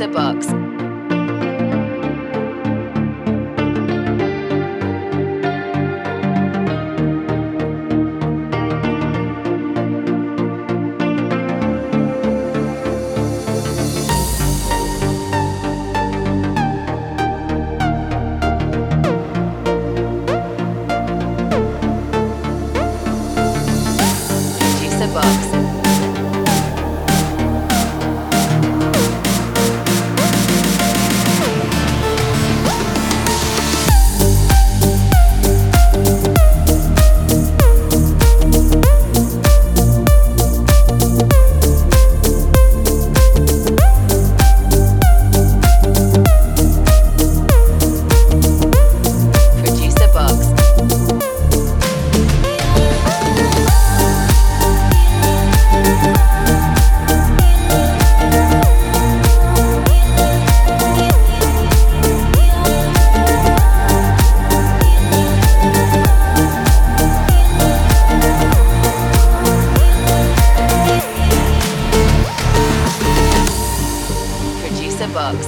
Pizza Box. Box. Books.